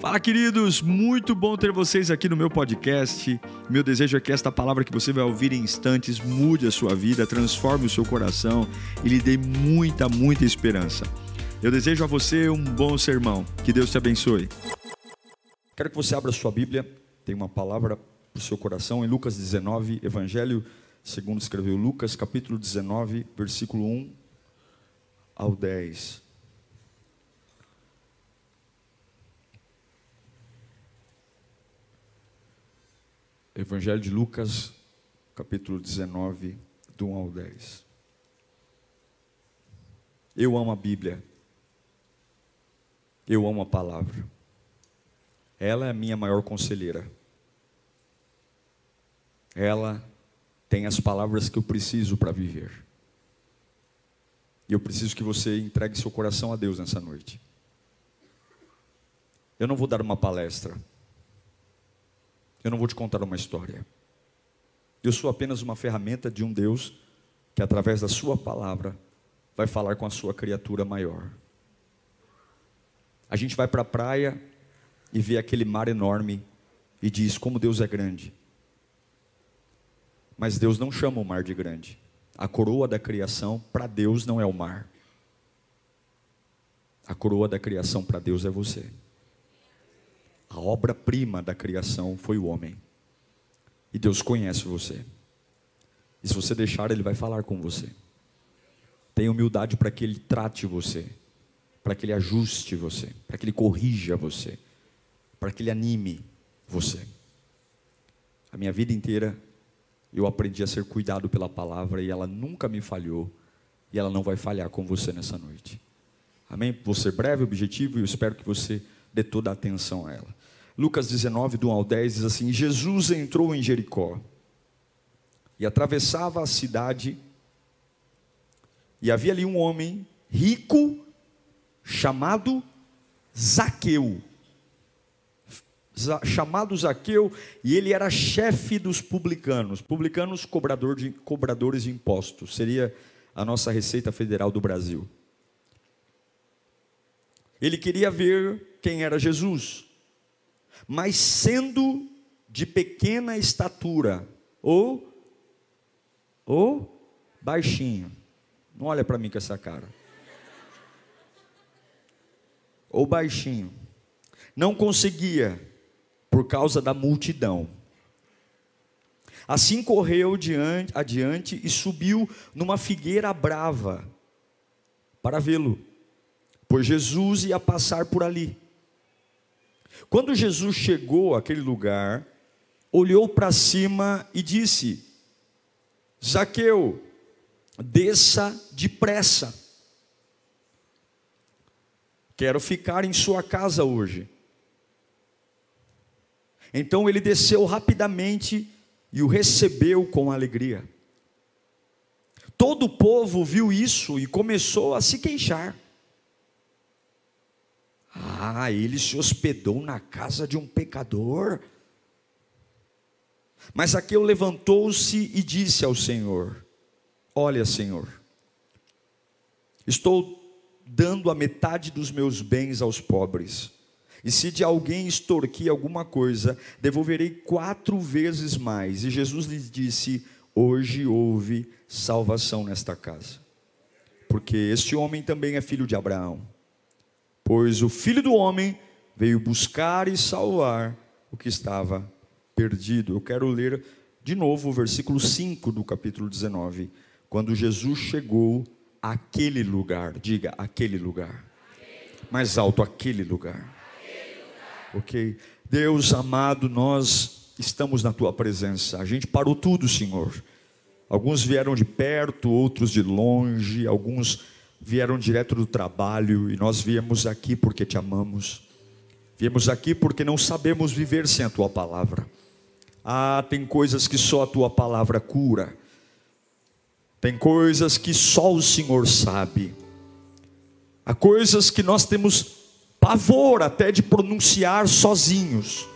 Fala, queridos! Muito bom ter vocês aqui no meu podcast. Meu desejo é que esta palavra que você vai ouvir em instantes mude a sua vida, transforme o seu coração e lhe dê muita, muita esperança. Eu desejo a você um bom sermão. Que Deus te abençoe. Quero que você abra sua Bíblia. Tem uma palavra para o seu coração em Lucas 19, Evangelho, segundo escreveu Lucas, capítulo 19, versículo 1 ao 10. Evangelho de Lucas, capítulo 19, do 1 ao 10. Eu amo a Bíblia. Eu amo a palavra. Ela é a minha maior conselheira. Ela tem as palavras que eu preciso para viver. E eu preciso que você entregue seu coração a Deus nessa noite. Eu não vou dar uma palestra. Eu não vou te contar uma história. Eu sou apenas uma ferramenta de um Deus que, através da Sua palavra, vai falar com a sua criatura maior. A gente vai para a praia e vê aquele mar enorme e diz como Deus é grande. Mas Deus não chama o mar de grande. A coroa da criação para Deus não é o mar. A coroa da criação para Deus é você. A obra-prima da criação foi o homem. E Deus conhece você. E se você deixar, Ele vai falar com você. Tenha humildade para que Ele trate você, para que Ele ajuste você, para que Ele corrija você, para que Ele anime você. A minha vida inteira eu aprendi a ser cuidado pela palavra e ela nunca me falhou e ela não vai falhar com você nessa noite. Amém? Vou ser breve, objetivo e eu espero que você dê toda a atenção a ela. Lucas 19, do 1 ao 10 diz assim: Jesus entrou em Jericó e atravessava a cidade, e havia ali um homem rico chamado Zaqueu. Chamado Zaqueu, e ele era chefe dos publicanos. Publicanos, cobrador de, cobradores de impostos, seria a nossa Receita Federal do Brasil. Ele queria ver quem era Jesus mas sendo de pequena estatura, ou, ou baixinho. Não olha para mim com essa cara. Ou baixinho. Não conseguia, por causa da multidão. Assim correu diante, adiante e subiu numa figueira brava para vê-lo, pois Jesus ia passar por ali. Quando Jesus chegou àquele lugar, olhou para cima e disse: Zaqueu, desça depressa. Quero ficar em sua casa hoje. Então ele desceu rapidamente e o recebeu com alegria. Todo o povo viu isso e começou a se queixar. Ah, ele se hospedou na casa de um pecador. Mas Zaqueu levantou-se e disse ao Senhor: Olha, Senhor, estou dando a metade dos meus bens aos pobres. E se de alguém extorquir alguma coisa, devolverei quatro vezes mais. E Jesus lhe disse: Hoje houve salvação nesta casa, porque este homem também é filho de Abraão. Pois o filho do homem veio buscar e salvar o que estava perdido. Eu quero ler de novo o versículo 5 do capítulo 19. Quando Jesus chegou àquele lugar, diga aquele lugar. Mais alto, aquele lugar. Ok? Deus amado, nós estamos na tua presença. A gente parou tudo, Senhor. Alguns vieram de perto, outros de longe, alguns vieram direto do trabalho e nós viemos aqui porque te amamos. Viemos aqui porque não sabemos viver sem a tua palavra. Ah, tem coisas que só a tua palavra cura. Tem coisas que só o Senhor sabe. Há coisas que nós temos pavor até de pronunciar sozinhos.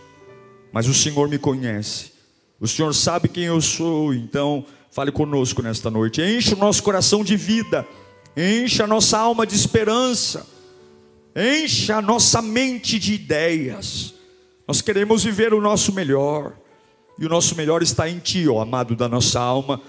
Mas o Senhor me conhece. O Senhor sabe quem eu sou, então fale conosco nesta noite. Enche o nosso coração de vida Encha a nossa alma de esperança. Encha a nossa mente de ideias. Nós queremos viver o nosso melhor. E o nosso melhor está em Ti, ó amado da nossa alma.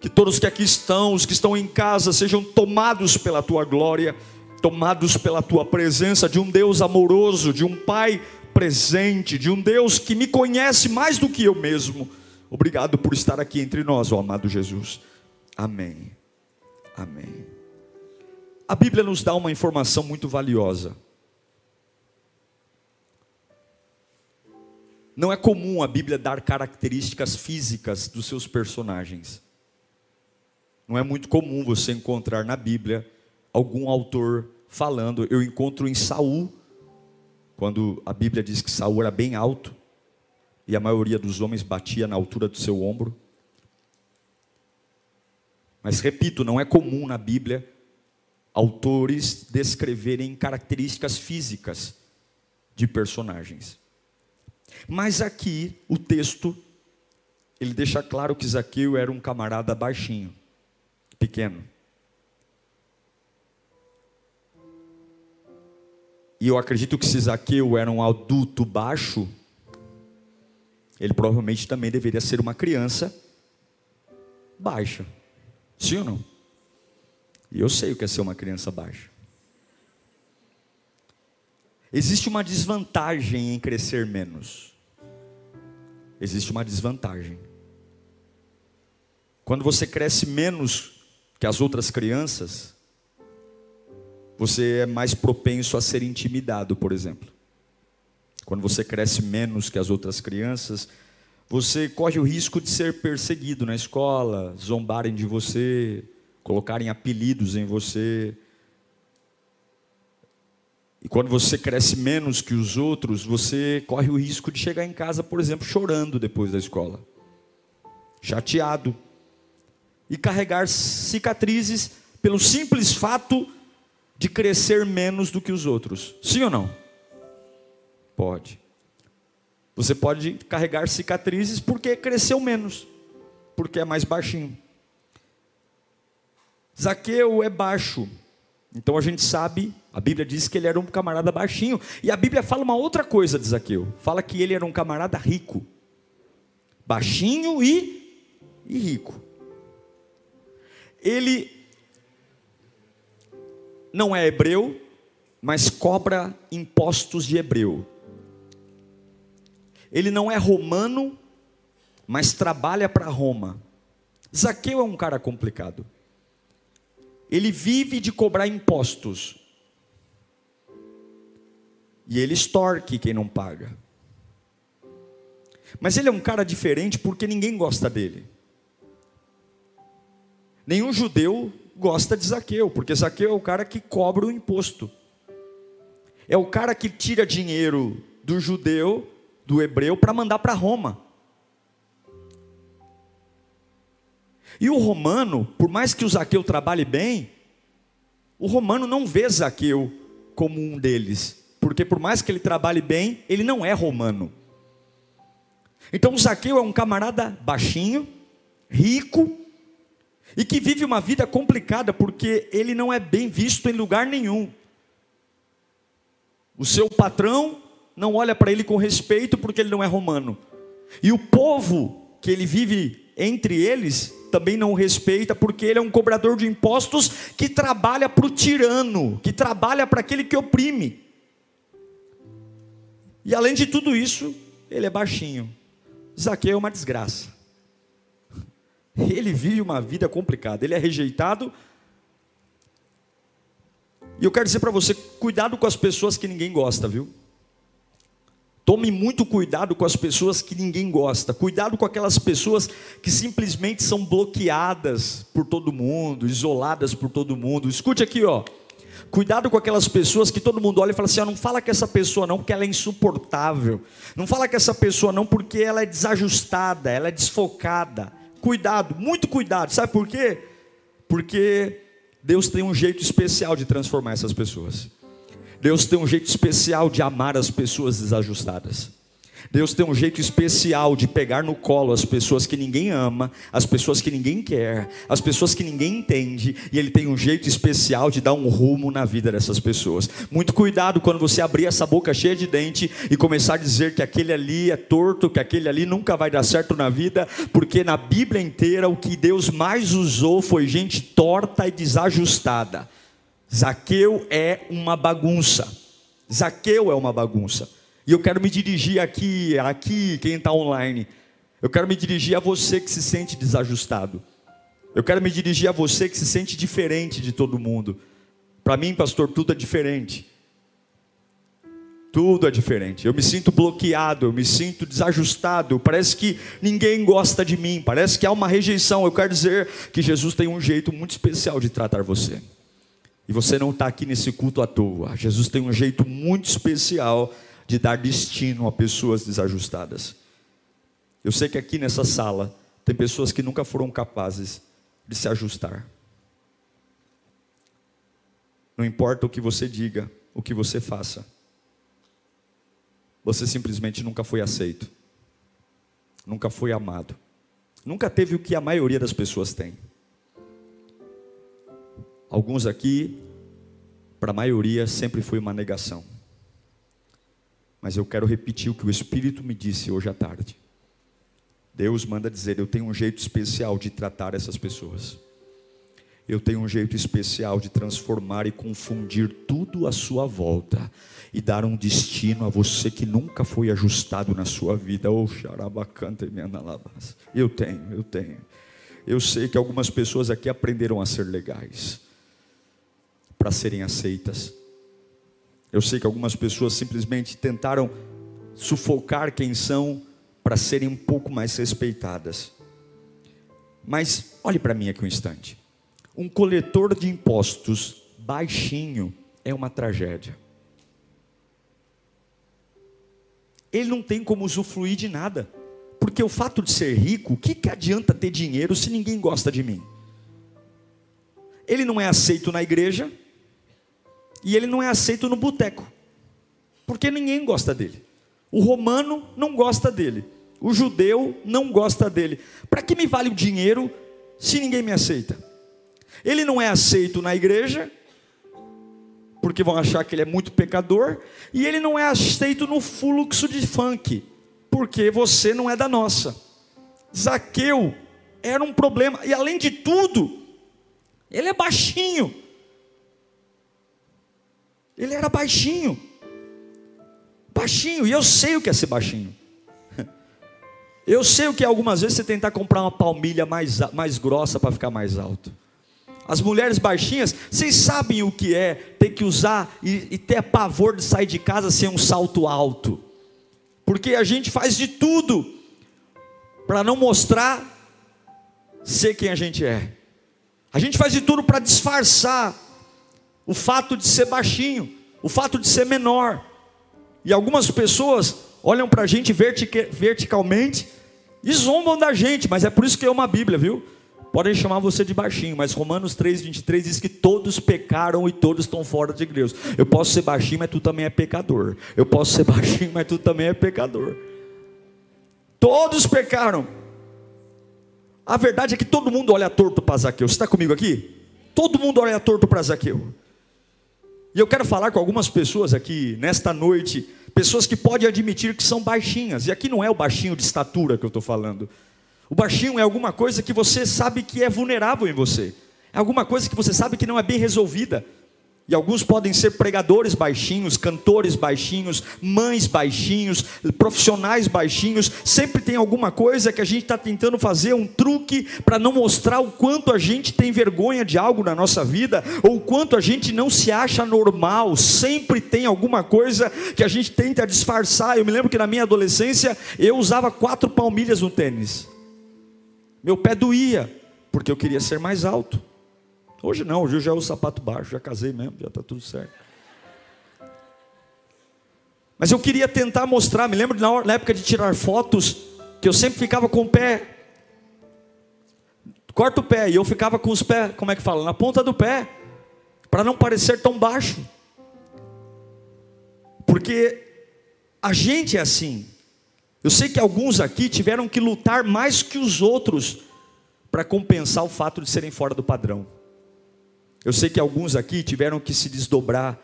Que todos que aqui estão, os que estão em casa, sejam tomados pela Tua glória, tomados pela Tua presença, de um Deus amoroso, de um Pai presente, de um Deus que me conhece mais do que eu mesmo. Obrigado por estar aqui entre nós, ó amado Jesus. Amém. Amém. A Bíblia nos dá uma informação muito valiosa. Não é comum a Bíblia dar características físicas dos seus personagens. Não é muito comum você encontrar na Bíblia algum autor falando. Eu encontro em Saul, quando a Bíblia diz que Saul era bem alto e a maioria dos homens batia na altura do seu ombro. Mas repito, não é comum na Bíblia autores descreverem características físicas de personagens. Mas aqui o texto ele deixa claro que Zaqueu era um camarada baixinho, pequeno. E eu acredito que se Zaqueu era um adulto baixo, ele provavelmente também deveria ser uma criança baixa. Sim ou não? E eu sei o que é ser uma criança baixa. Existe uma desvantagem em crescer menos. Existe uma desvantagem. Quando você cresce menos que as outras crianças, você é mais propenso a ser intimidado, por exemplo. Quando você cresce menos que as outras crianças, você corre o risco de ser perseguido na escola, zombarem de você, colocarem apelidos em você. E quando você cresce menos que os outros, você corre o risco de chegar em casa, por exemplo, chorando depois da escola, chateado, e carregar cicatrizes pelo simples fato de crescer menos do que os outros. Sim ou não? Pode. Você pode carregar cicatrizes porque cresceu menos, porque é mais baixinho. Zaqueu é baixo. Então a gente sabe, a Bíblia diz que ele era um camarada baixinho. E a Bíblia fala uma outra coisa de Zaqueu. Fala que ele era um camarada rico. Baixinho e, e rico. Ele não é hebreu, mas cobra impostos de hebreu. Ele não é romano, mas trabalha para Roma. Zaqueu é um cara complicado ele vive de cobrar impostos. E ele extorque quem não paga. Mas ele é um cara diferente porque ninguém gosta dele. Nenhum judeu gosta de Zaqueu, porque Zaqueu é o cara que cobra o imposto. É o cara que tira dinheiro do judeu, do hebreu, para mandar para Roma. E o romano, por mais que o Zaqueu trabalhe bem, o romano não vê Zaqueu como um deles, porque por mais que ele trabalhe bem, ele não é romano. Então o Zaqueu é um camarada baixinho, rico, e que vive uma vida complicada, porque ele não é bem visto em lugar nenhum. O seu patrão não olha para ele com respeito, porque ele não é romano. E o povo que ele vive entre eles também não o respeita, porque ele é um cobrador de impostos que trabalha para o tirano, que trabalha para aquele que oprime. E além de tudo isso, ele é baixinho. Zaqueu é uma desgraça. Ele vive uma vida complicada, ele é rejeitado. E eu quero dizer para você: cuidado com as pessoas que ninguém gosta, viu? Tome muito cuidado com as pessoas que ninguém gosta. Cuidado com aquelas pessoas que simplesmente são bloqueadas por todo mundo, isoladas por todo mundo. Escute aqui, ó. Cuidado com aquelas pessoas que todo mundo olha e fala assim: ah, não fala com essa pessoa não, porque ela é insuportável. Não fala com essa pessoa não, porque ela é desajustada, ela é desfocada. Cuidado, muito cuidado. Sabe por quê? Porque Deus tem um jeito especial de transformar essas pessoas. Deus tem um jeito especial de amar as pessoas desajustadas. Deus tem um jeito especial de pegar no colo as pessoas que ninguém ama, as pessoas que ninguém quer, as pessoas que ninguém entende, e Ele tem um jeito especial de dar um rumo na vida dessas pessoas. Muito cuidado quando você abrir essa boca cheia de dente e começar a dizer que aquele ali é torto, que aquele ali nunca vai dar certo na vida, porque na Bíblia inteira o que Deus mais usou foi gente torta e desajustada. Zaqueu é uma bagunça. Zaqueu é uma bagunça. E eu quero me dirigir aqui, aqui, quem está online. Eu quero me dirigir a você que se sente desajustado. Eu quero me dirigir a você que se sente diferente de todo mundo. Para mim, pastor, tudo é diferente. Tudo é diferente. Eu me sinto bloqueado, eu me sinto desajustado. Parece que ninguém gosta de mim, parece que há uma rejeição. Eu quero dizer que Jesus tem um jeito muito especial de tratar você. E você não está aqui nesse culto à toa. Jesus tem um jeito muito especial de dar destino a pessoas desajustadas. Eu sei que aqui nessa sala tem pessoas que nunca foram capazes de se ajustar. Não importa o que você diga, o que você faça, você simplesmente nunca foi aceito, nunca foi amado, nunca teve o que a maioria das pessoas tem. Alguns aqui, para a maioria, sempre foi uma negação. Mas eu quero repetir o que o Espírito me disse hoje à tarde. Deus manda dizer: Eu tenho um jeito especial de tratar essas pessoas. Eu tenho um jeito especial de transformar e confundir tudo à sua volta e dar um destino a você que nunca foi ajustado na sua vida. Oh, xarabacanta e Eu tenho, eu tenho. Eu sei que algumas pessoas aqui aprenderam a ser legais para serem aceitas. Eu sei que algumas pessoas simplesmente tentaram sufocar quem são para serem um pouco mais respeitadas. Mas olhe para mim aqui um instante. Um coletor de impostos baixinho é uma tragédia. Ele não tem como usufruir de nada. Porque o fato de ser rico, o que, que adianta ter dinheiro se ninguém gosta de mim? Ele não é aceito na igreja, e ele não é aceito no boteco, porque ninguém gosta dele. O romano não gosta dele, o judeu não gosta dele. Para que me vale o dinheiro se ninguém me aceita? Ele não é aceito na igreja, porque vão achar que ele é muito pecador, e ele não é aceito no fluxo de funk, porque você não é da nossa. Zaqueu era um problema, e além de tudo, ele é baixinho. Ele era baixinho. Baixinho, e eu sei o que é ser baixinho. Eu sei o que é algumas vezes você tentar comprar uma palmilha mais, mais grossa para ficar mais alto. As mulheres baixinhas, vocês sabem o que é ter que usar e, e ter pavor de sair de casa sem um salto alto. Porque a gente faz de tudo para não mostrar ser quem a gente é. A gente faz de tudo para disfarçar o fato de ser baixinho, o fato de ser menor. E algumas pessoas olham para a gente vertica, verticalmente e zombam da gente, mas é por isso que é uma Bíblia, viu? Podem chamar você de baixinho, mas Romanos 3, 23 diz que todos pecaram e todos estão fora de Deus. Eu posso ser baixinho, mas tu também é pecador. Eu posso ser baixinho, mas tu também é pecador. Todos pecaram. A verdade é que todo mundo olha torto para Zaqueu. Você está comigo aqui? Todo mundo olha torto para Zaqueu. E eu quero falar com algumas pessoas aqui nesta noite, pessoas que podem admitir que são baixinhas. E aqui não é o baixinho de estatura que eu estou falando. O baixinho é alguma coisa que você sabe que é vulnerável em você. É alguma coisa que você sabe que não é bem resolvida. E alguns podem ser pregadores baixinhos, cantores baixinhos, mães baixinhos, profissionais baixinhos. Sempre tem alguma coisa que a gente está tentando fazer, um truque para não mostrar o quanto a gente tem vergonha de algo na nossa vida, ou o quanto a gente não se acha normal. Sempre tem alguma coisa que a gente tenta disfarçar. Eu me lembro que na minha adolescência eu usava quatro palmilhas no tênis. Meu pé doía, porque eu queria ser mais alto. Hoje não, hoje eu já uso sapato baixo, já casei mesmo, já está tudo certo. Mas eu queria tentar mostrar, me lembro na, época de tirar fotos, que eu sempre ficava com o pé, corta o pé, e eu ficava com os pés, como é que fala? Na ponta do pé, para não parecer tão baixo. Porque a gente é assim, Eu sei que alguns aqui tiveram que lutar mais que os outros para compensar o fato de serem fora do padrão. Eu sei que alguns aqui tiveram que se desdobrar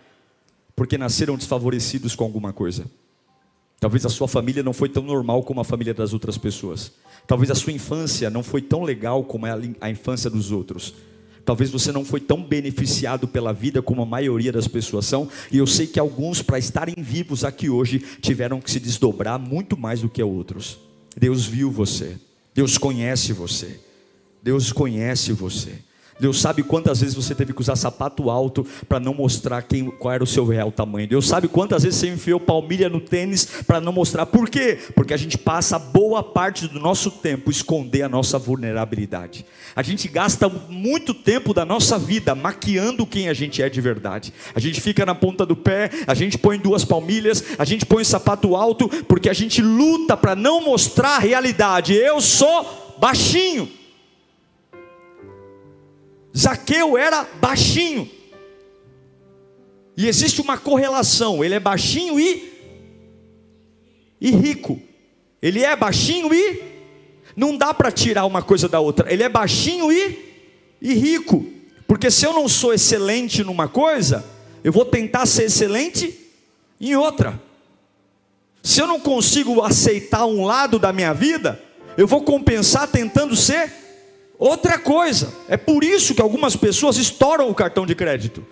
porque nasceram desfavorecidos com alguma coisa. Talvez a sua família não foi tão normal como a família das outras pessoas. Talvez a sua infância não foi tão legal como a infância dos outros. Talvez você não foi tão beneficiado pela vida como a maioria das pessoas são, e eu sei que alguns, para estarem vivos aqui hoje, tiveram que se desdobrar muito mais do que outros. Deus viu você, Deus conhece você, Deus conhece você. Deus sabe quantas vezes você teve que usar sapato alto para não mostrar quem, qual era o seu real tamanho. Deus sabe quantas vezes você enfiou palmilha no tênis para não mostrar. Por quê? Porque a gente passa boa parte do nosso tempo esconder a nossa vulnerabilidade. A gente gasta muito tempo da nossa vida maquiando quem a gente é de verdade. A gente fica na ponta do pé, a gente põe duas palmilhas, a gente põe sapato alto, porque a gente luta para não mostrar a realidade. Eu sou baixinho. Zaqueu era baixinho. E existe uma correlação, ele é baixinho e e rico. Ele é baixinho e não dá para tirar uma coisa da outra. Ele é baixinho e e rico. Porque se eu não sou excelente numa coisa, eu vou tentar ser excelente em outra. Se eu não consigo aceitar um lado da minha vida, eu vou compensar tentando ser Outra coisa, é por isso que algumas pessoas estouram o cartão de crédito.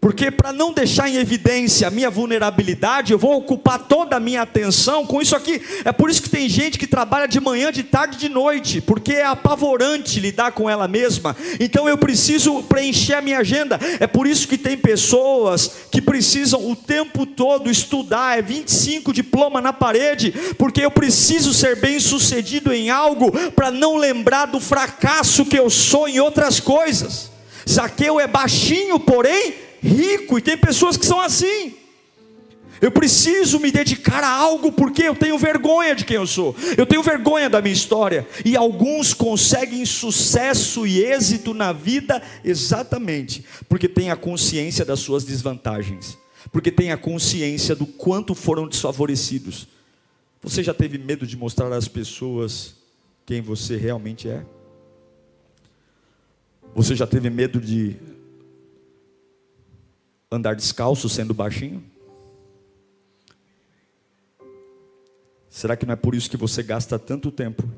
Porque para não deixar em evidência a minha vulnerabilidade, eu vou ocupar toda a minha atenção com isso aqui. É por isso que tem gente que trabalha de manhã, de tarde, de noite, porque é apavorante lidar com ela mesma. Então eu preciso preencher a minha agenda. É por isso que tem pessoas que precisam o tempo todo estudar, é 25 diploma na parede, porque eu preciso ser bem-sucedido em algo para não lembrar do fracasso que eu sou em outras coisas. Zaqueu é baixinho, porém rico, e tem pessoas que são assim. Eu preciso me dedicar a algo porque eu tenho vergonha de quem eu sou, eu tenho vergonha da minha história, e alguns conseguem sucesso e êxito na vida exatamente porque têm a consciência das suas desvantagens, porque têm a consciência do quanto foram desfavorecidos. Você já teve medo de mostrar às pessoas quem você realmente é? Você já teve medo de andar descalço sendo baixinho? Será que não é por isso que você gasta tanto tempo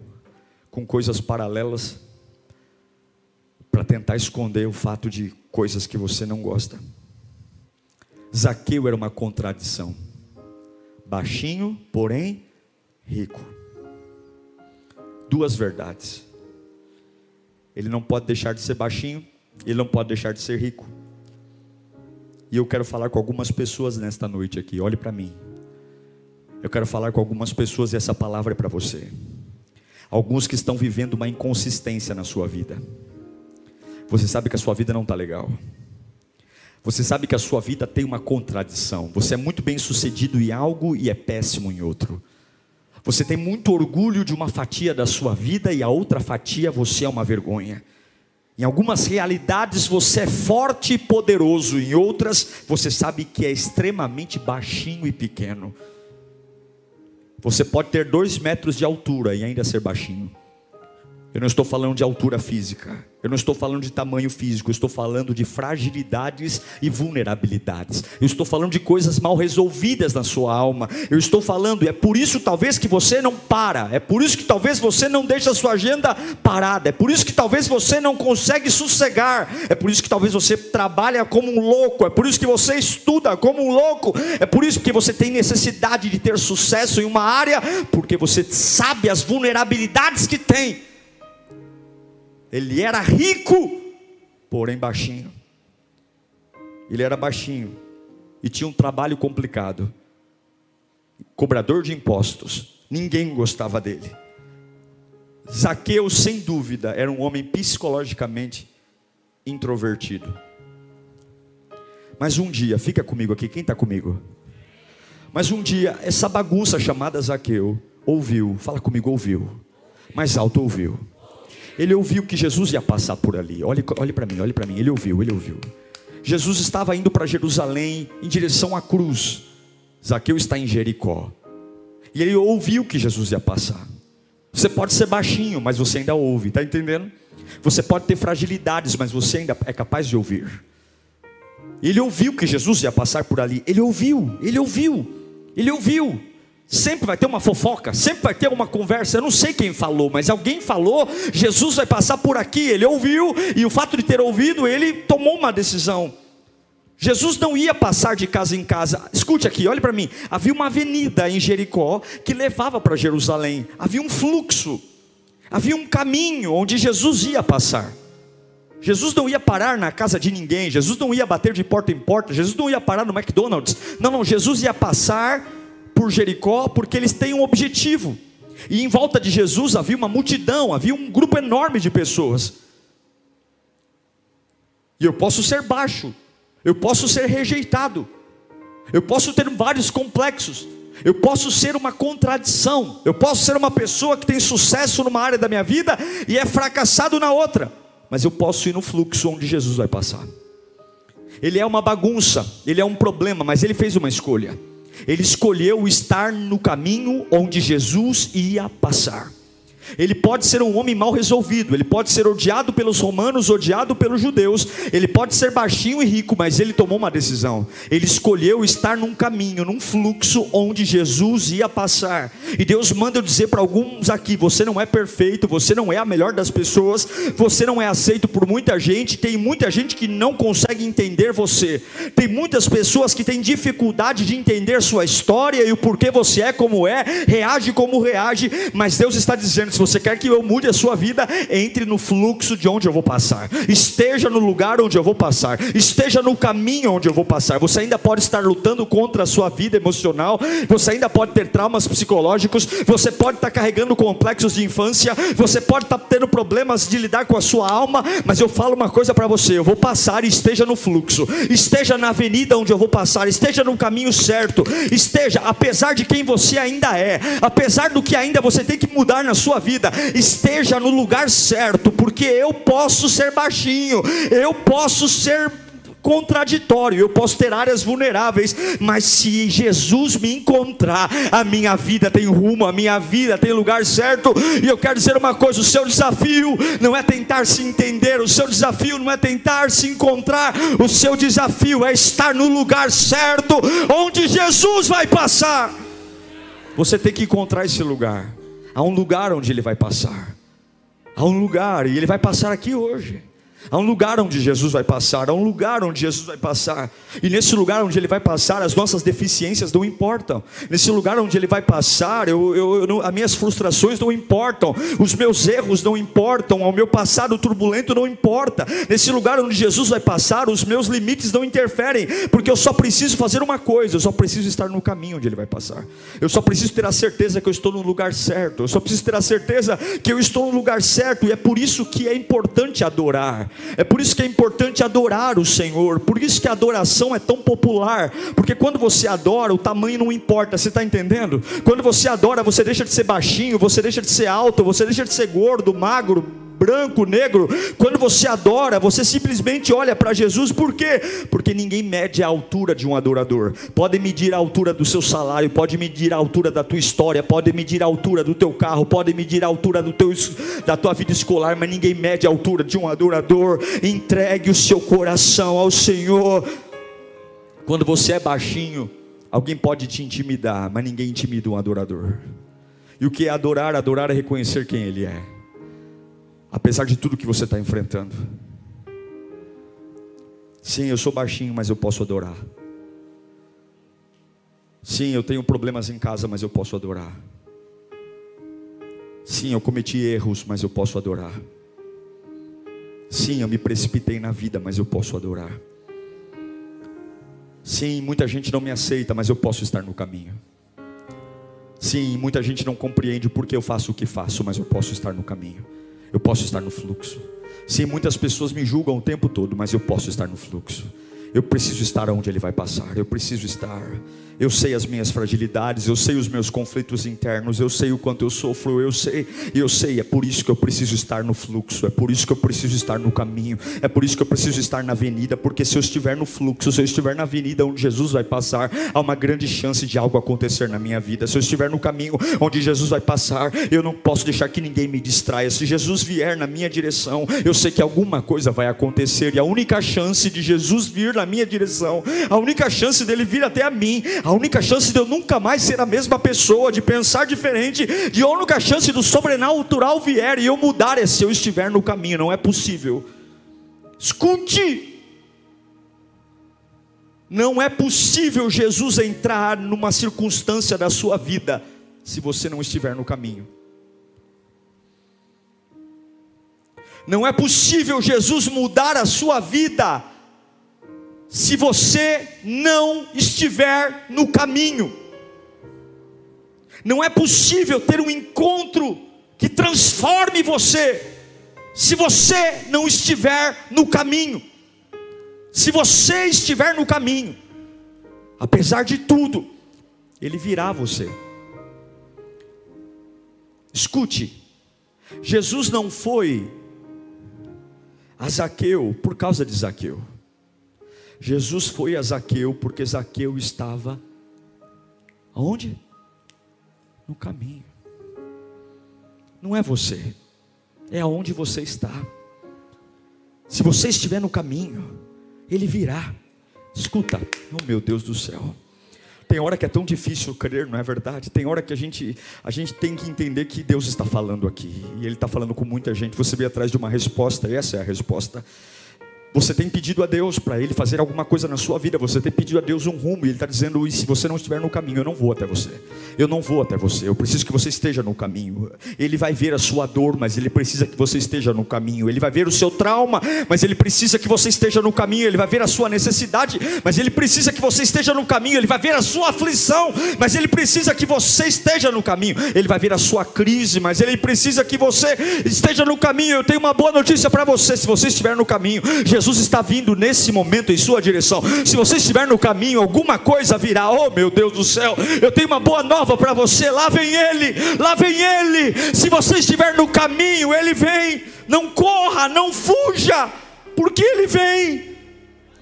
com coisas paralelas para tentar esconder o fato de coisas que você não gosta? Zaqueu era uma contradição. Baixinho, porém rico. Duas verdades. Ele não pode deixar de ser baixinho, ele não pode deixar de ser rico. E eu quero falar com algumas pessoas nesta noite aqui. Olhe para mim. Eu quero falar com algumas pessoas e essa palavra é para você. Alguns que estão vivendo uma inconsistência na sua vida. Você sabe que a sua vida não está legal. Você sabe que a sua vida tem uma contradição. Você é muito bem sucedido em algo e é péssimo em outro. Você tem muito orgulho de uma fatia da sua vida e a outra fatia você é uma vergonha. Em algumas realidades você é forte e poderoso, em outras você sabe que é extremamente baixinho e pequeno. Você pode ter dois metros de altura e ainda ser baixinho. Eu não estou falando de altura física. Eu não estou falando de tamanho físico, eu estou falando de fragilidades e vulnerabilidades. Eu estou falando de coisas mal resolvidas na sua alma. Eu estou falando, e é por isso talvez que você não para, é por isso que talvez você não deixa a sua agenda parada, é por isso que talvez você não consegue sossegar, é por isso que talvez você trabalha como um louco, é por isso que você estuda como um louco, é por isso que você tem necessidade de ter sucesso em uma área, porque você sabe as vulnerabilidades que tem. Ele era rico, porém baixinho. Ele era baixinho e tinha um trabalho complicado. Cobrador de impostos. Ninguém gostava dele. Zaqueu, sem dúvida, era um homem psicologicamente introvertido. Mas um dia, fica comigo aqui, quem está comigo? Mas um dia, essa bagunça chamada Zaqueu ouviu, fala comigo, ouviu, mais alto ouviu ele ouviu que Jesus ia passar por ali. Olhe, olhe para mim, olhe para mim. Ele ouviu, ele ouviu. Jesus estava indo para Jerusalém em direção à cruz. Zaqueu está em Jericó. E ele ouviu que Jesus ia passar. Você pode ser baixinho, mas você ainda ouve, está entendendo? Você pode ter fragilidades, mas você ainda é capaz de ouvir. Ele ouviu que Jesus ia passar por ali. Ele ouviu, ele ouviu, ele ouviu. Sempre vai ter uma fofoca, sempre vai ter uma conversa. Eu não sei quem falou, mas alguém falou. Jesus vai passar por aqui. Ele ouviu, e o fato de ter ouvido, ele tomou uma decisão. Jesus não ia passar de casa em casa. Escute aqui, olhe para mim. Havia uma avenida em Jericó que levava para Jerusalém. Havia um fluxo, havia um caminho onde Jesus ia passar. Jesus não ia parar na casa de ninguém. Jesus não ia bater de porta em porta. Jesus não ia parar no McDonald's. Não, não. Jesus ia passar por Jericó porque eles têm um objetivo. E em volta de Jesus havia uma multidão, havia um grupo enorme de pessoas. E eu posso ser baixo, eu posso ser rejeitado, eu posso ter vários complexos, eu posso ser uma contradição, eu posso ser uma pessoa que tem sucesso numa área da minha vida e é fracassado na outra, mas eu posso ir no fluxo onde Jesus vai passar. Ele é uma bagunça, ele é um problema, mas ele fez uma escolha. Ele escolheu estar no caminho onde Jesus ia passar. Ele pode ser um homem mal resolvido, ele pode ser odiado pelos romanos, odiado pelos judeus, ele pode ser baixinho e rico, mas ele tomou uma decisão. Ele escolheu estar num caminho, num fluxo onde Jesus ia passar. E Deus manda eu dizer para alguns aqui: você não é perfeito, você não é a melhor das pessoas, você não é aceito por muita gente, tem muita gente que não consegue entender você. Tem muitas pessoas que têm dificuldade de entender sua história e o porquê você é como é, reage como reage, mas Deus está dizendo: você quer que eu mude a sua vida, entre no fluxo de onde eu vou passar, esteja no lugar onde eu vou passar, esteja no caminho onde eu vou passar. Você ainda pode estar lutando contra a sua vida emocional, você ainda pode ter traumas psicológicos, você pode estar carregando complexos de infância, você pode estar tendo problemas de lidar com a sua alma, mas eu falo uma coisa para você: eu vou passar e esteja no fluxo, esteja na avenida onde eu vou passar, esteja no caminho certo, esteja, apesar de quem você ainda é, apesar do que ainda você tem que mudar na sua vida vida esteja no lugar certo, porque eu posso ser baixinho, eu posso ser contraditório, eu posso ter áreas vulneráveis, mas se Jesus me encontrar, a minha vida tem rumo, a minha vida tem lugar certo, e eu quero dizer uma coisa: o seu desafio não é tentar se entender, o seu desafio não é tentar se encontrar, o seu desafio é estar no lugar certo, onde Jesus vai passar. Você tem que encontrar esse lugar. Há um lugar onde ele vai passar. Há um lugar, e ele vai passar aqui hoje. Há um lugar onde Jesus vai passar, há um lugar onde Jesus vai passar, e nesse lugar onde Ele vai passar, as nossas deficiências não importam, nesse lugar onde Ele vai passar, eu, eu, eu, as minhas frustrações não importam, os meus erros não importam, o meu passado turbulento não importa, nesse lugar onde Jesus vai passar, os meus limites não interferem, porque eu só preciso fazer uma coisa, eu só preciso estar no caminho onde Ele vai passar, eu só preciso ter a certeza que eu estou no lugar certo, eu só preciso ter a certeza que eu estou no lugar certo, e é por isso que é importante adorar. É por isso que é importante adorar o Senhor, por isso que a adoração é tão popular, porque quando você adora, o tamanho não importa, você está entendendo? Quando você adora, você deixa de ser baixinho, você deixa de ser alto, você deixa de ser gordo, magro, branco, negro. Quando você adora, você simplesmente olha para Jesus, por quê? Porque ninguém mede a altura de um adorador. Pode medir a altura do seu salário, pode medir a altura da tua história, pode medir a altura do teu carro, pode medir a altura do teu, da tua vida escolar, mas ninguém mede a altura de um adorador. Entregue o seu coração ao Senhor. Quando você é baixinho, alguém pode te intimidar, mas ninguém intimida um adorador. E o que é adorar? Adorar é reconhecer quem Ele é apesar de tudo que você está enfrentando. Sim, eu sou baixinho, mas eu posso adorar. Sim, eu tenho problemas em casa, mas eu posso adorar. Sim, eu cometi erros, mas eu posso adorar. Sim, eu me precipitei na vida, mas eu posso adorar. Sim, muita gente não me aceita, mas eu posso estar no caminho. Sim, muita gente não compreende porque eu faço o que faço, mas eu posso estar no caminho eu posso estar no fluxo. Sim, muitas pessoas me julgam o tempo todo, mas eu posso estar no fluxo. Eu preciso estar onde Ele vai passar, eu preciso estar. Eu sei as minhas fragilidades, eu sei os meus conflitos internos, eu sei o quanto eu sofro, eu sei, eu sei, é por isso que eu preciso estar no fluxo, é por isso que eu preciso estar no caminho, é por isso que eu preciso estar na avenida, porque se eu estiver no fluxo, se eu estiver na avenida onde Jesus vai passar, há uma grande chance de algo acontecer na minha vida. Se eu estiver no caminho onde Jesus vai passar, eu não posso deixar que ninguém me distraia. Se Jesus vier na minha direção, eu sei que alguma coisa vai acontecer, e a única chance de Jesus vir na minha direção, a única chance dele vir até a mim, a única chance de eu nunca mais ser a mesma pessoa, de pensar diferente, de a única chance do sobrenatural vier e eu mudar é se eu estiver no caminho, não é possível. Escute, não é possível Jesus entrar numa circunstância da sua vida se você não estiver no caminho. Não é possível Jesus mudar a sua vida se você não estiver no caminho. Não é possível ter um encontro que transforme você se você não estiver no caminho. Se você estiver no caminho, apesar de tudo, ele virá você. Escute, Jesus não foi a Zaqueu por causa de Zaqueu. Jesus foi a Zaqueu porque Zaqueu estava aonde? No caminho. Não é você, é aonde você está. Se você estiver no caminho, ele virá. Escuta, oh meu Deus do céu. Tem hora que é tão difícil crer, não é verdade? Tem hora que a gente, a gente tem que entender que Deus está falando aqui. E Ele está falando com muita gente. Você vem atrás de uma resposta, e essa é a resposta. Você tem pedido a Deus para Ele fazer alguma coisa na sua vida. Você tem pedido a Deus um rumo. E Ele está dizendo: e se você não estiver no caminho, eu não vou até você. Eu não vou até você. Eu preciso que você esteja no caminho. Ele vai ver a sua dor, mas Ele precisa que você esteja no caminho. Ele vai ver o seu trauma, mas Ele precisa que você esteja no caminho. Ele vai ver a sua necessidade, mas Ele precisa que você esteja no caminho. Ele vai ver a sua aflição, mas Ele precisa que você esteja no caminho. Ele vai ver a sua crise, mas Ele precisa que você esteja no caminho. Eu tenho uma boa notícia para você: se você estiver no caminho, Jesus Jesus está vindo nesse momento em sua direção. Se você estiver no caminho, alguma coisa virá. Oh, meu Deus do céu, eu tenho uma boa nova para você. Lá vem Ele, lá vem Ele. Se você estiver no caminho, Ele vem. Não corra, não fuja, porque Ele vem.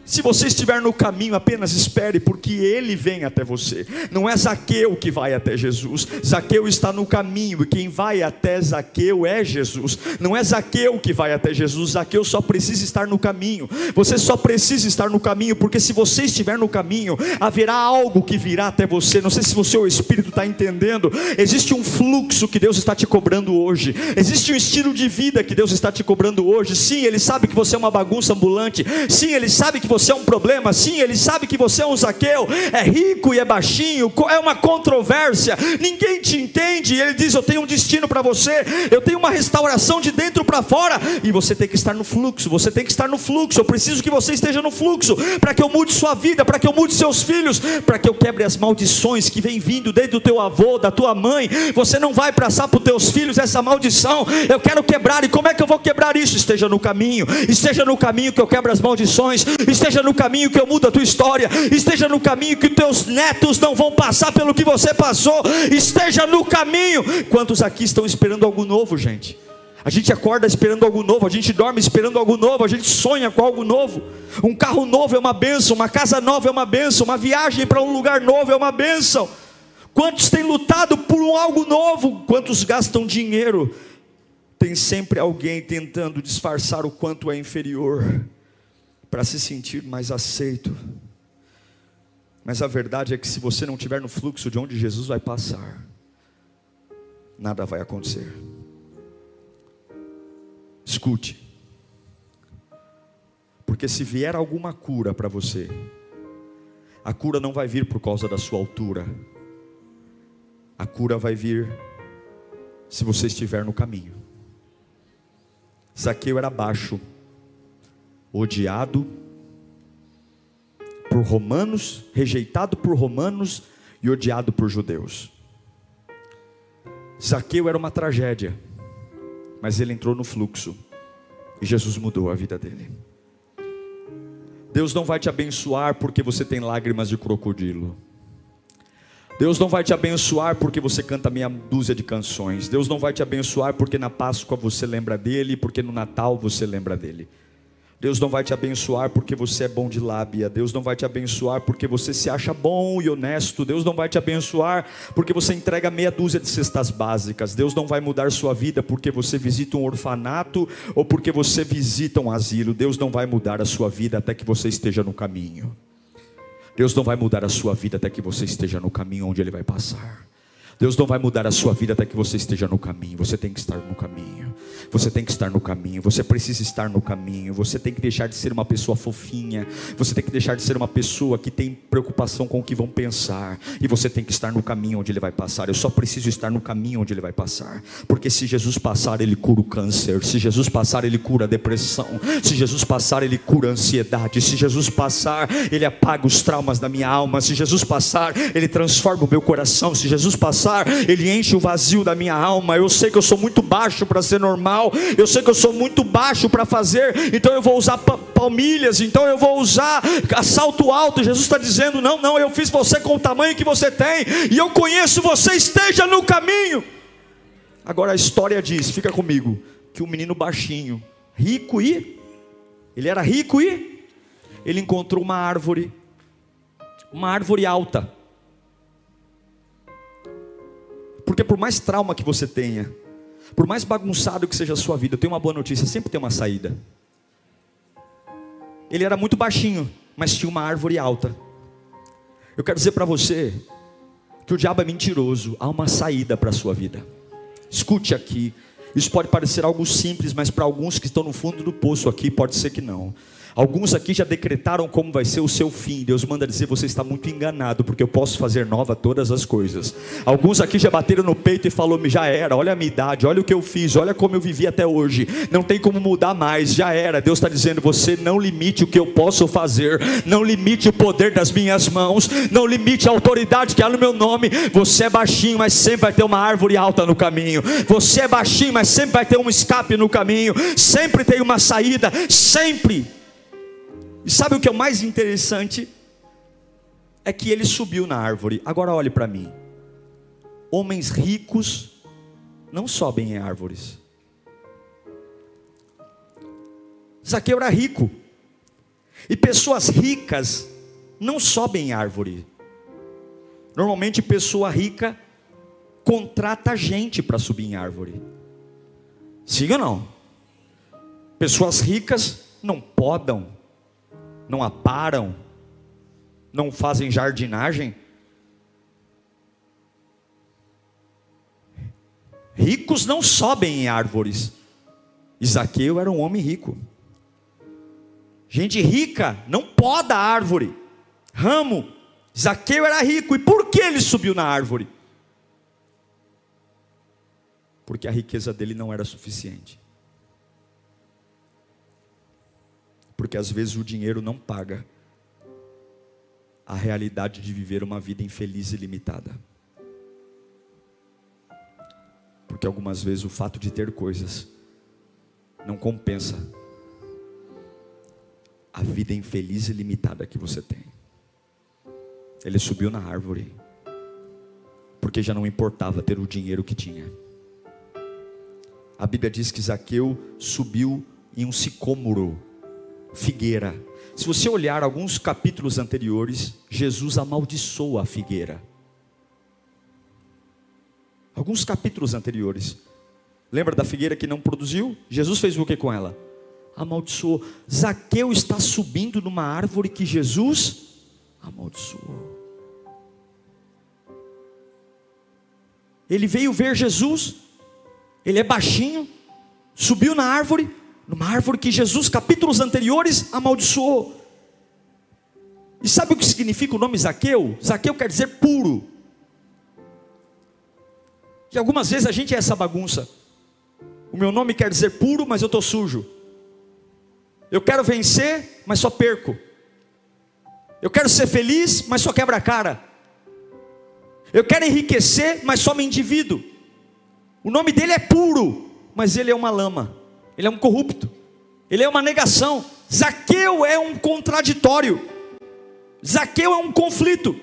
Se você estiver no caminho, apenas espere, porque ele vem até você. Não é Zaqueu que vai até Jesus. Zaqueu está no caminho, e quem vai até Zaqueu é Jesus. Não é Zaqueu que vai até Jesus. Zaqueu só precisa estar no caminho. Você só precisa estar no caminho, porque se você estiver no caminho, haverá algo que virá até você. Não sei se você, o Espírito, está entendendo. Existe um fluxo que Deus está te cobrando hoje. Existe um estilo de vida que Deus está te cobrando hoje. Sim, Ele sabe que você é uma bagunça ambulante. Sim, Ele sabe que você você é um problema, sim, ele sabe que você é um Zaqueu, é rico e é baixinho, é uma controvérsia, ninguém te entende, e ele diz: Eu tenho um destino para você, eu tenho uma restauração de dentro para fora, e você tem que estar no fluxo, você tem que estar no fluxo, eu preciso que você esteja no fluxo, para que eu mude sua vida, para que eu mude seus filhos, para que eu quebre as maldições que vem vindo desde o teu avô, da tua mãe, você não vai passar para os teus filhos essa maldição, eu quero quebrar, e como é que eu vou quebrar isso? Esteja no caminho, esteja no caminho que eu quebro as maldições, esteja esteja no caminho que eu mudo a tua história, esteja no caminho que teus netos não vão passar pelo que você passou, esteja no caminho. Quantos aqui estão esperando algo novo, gente? A gente acorda esperando algo novo, a gente dorme esperando algo novo, a gente sonha com algo novo. Um carro novo é uma benção, uma casa nova é uma benção, uma viagem para um lugar novo é uma benção. Quantos têm lutado por um algo novo? Quantos gastam dinheiro? Tem sempre alguém tentando disfarçar o quanto é inferior para se sentir mais aceito. Mas a verdade é que se você não estiver no fluxo de onde Jesus vai passar, nada vai acontecer. Escute. Porque se vier alguma cura para você, a cura não vai vir por causa da sua altura. A cura vai vir se você estiver no caminho. Zaqueu era baixo, odiado por romanos, rejeitado por romanos e odiado por judeus. Zaqueu era uma tragédia, mas ele entrou no fluxo e Jesus mudou a vida dele. Deus não vai te abençoar porque você tem lágrimas de crocodilo. Deus não vai te abençoar porque você canta meia dúzia de canções. Deus não vai te abençoar porque na Páscoa você lembra dele, porque no Natal você lembra dele. Deus não vai te abençoar porque você é bom de lábia. Deus não vai te abençoar porque você se acha bom e honesto. Deus não vai te abençoar porque você entrega meia dúzia de cestas básicas. Deus não vai mudar sua vida porque você visita um orfanato ou porque você visita um asilo. Deus não vai mudar a sua vida até que você esteja no caminho. Deus não vai mudar a sua vida até que você esteja no caminho onde Ele vai passar. Deus não vai mudar a sua vida até que você esteja no caminho. Você tem que estar no caminho. Você tem que estar no caminho. Você precisa estar no caminho. Você tem que deixar de ser uma pessoa fofinha. Você tem que deixar de ser uma pessoa que tem preocupação com o que vão pensar. E você tem que estar no caminho onde ele vai passar. Eu só preciso estar no caminho onde ele vai passar. Porque se Jesus passar, ele cura o câncer. Se Jesus passar, ele cura a depressão. Se Jesus passar, ele cura a ansiedade. Se Jesus passar, ele apaga os traumas da minha alma. Se Jesus passar, ele transforma o meu coração. Se Jesus passar, ele enche o vazio da minha alma. Eu sei que eu sou muito baixo para ser normal, eu sei que eu sou muito baixo para fazer, então eu vou usar palmilhas, então eu vou usar salto alto. Jesus está dizendo: não, não, eu fiz você com o tamanho que você tem, e eu conheço você, esteja no caminho. Agora a história diz, fica comigo, que o um menino baixinho, rico e ele era rico e ele encontrou uma árvore, uma árvore alta. Porque por mais trauma que você tenha, por mais bagunçado que seja a sua vida, eu tenho uma boa notícia, sempre tem uma saída. Ele era muito baixinho, mas tinha uma árvore alta. Eu quero dizer para você que o diabo é mentiroso, há uma saída para a sua vida. Escute aqui, isso pode parecer algo simples, mas para alguns que estão no fundo do poço aqui, pode ser que não. Alguns aqui já decretaram como vai ser o seu fim. Deus manda dizer: você está muito enganado, porque eu posso fazer nova todas as coisas. Alguns aqui já bateram no peito e falou: já era, olha a minha idade, olha o que eu fiz, olha como eu vivi até hoje. Não tem como mudar mais, já era. Deus está dizendo: você não limite o que eu posso fazer, não limite o poder das minhas mãos, não limite a autoridade que há no meu nome. Você é baixinho, mas sempre vai ter uma árvore alta no caminho. Você é baixinho, mas sempre vai ter um escape no caminho. Sempre tem uma saída, sempre. E sabe o que é o mais interessante? É que ele subiu na árvore. Agora olhe para mim. Homens ricos não sobem em árvores. Zaqueu era rico. E pessoas ricas não sobem em árvore. Normalmente pessoa rica contrata gente para subir em árvore. Siga não? Pessoas ricas não podam não aparam, não fazem jardinagem. Ricos não sobem em árvores. Isaqueu era um homem rico. Gente rica não poda árvore, ramo. Isaqueu era rico. E por que ele subiu na árvore? Porque a riqueza dele não era suficiente. Porque às vezes o dinheiro não paga a realidade de viver uma vida infeliz e limitada. Porque algumas vezes o fato de ter coisas não compensa a vida infeliz e limitada que você tem. Ele subiu na árvore, porque já não importava ter o dinheiro que tinha. A Bíblia diz que Zaqueu subiu em um sicômoro figueira. Se você olhar alguns capítulos anteriores, Jesus amaldiçoa a figueira. Alguns capítulos anteriores. Lembra da figueira que não produziu? Jesus fez o que com ela? Amaldiçoou. Zaqueu está subindo numa árvore que Jesus amaldiçoou. Ele veio ver Jesus, ele é baixinho, subiu na árvore, numa árvore que Jesus, capítulos anteriores, amaldiçoou. E sabe o que significa o nome Zaqueu? Zaqueu quer dizer puro. E algumas vezes a gente é essa bagunça. O meu nome quer dizer puro, mas eu estou sujo. Eu quero vencer, mas só perco. Eu quero ser feliz, mas só quebra a cara. Eu quero enriquecer, mas só me endivido. O nome dele é puro, mas ele é uma lama ele é um corrupto, ele é uma negação, Zaqueu é um contraditório. Zaqueu é um conflito.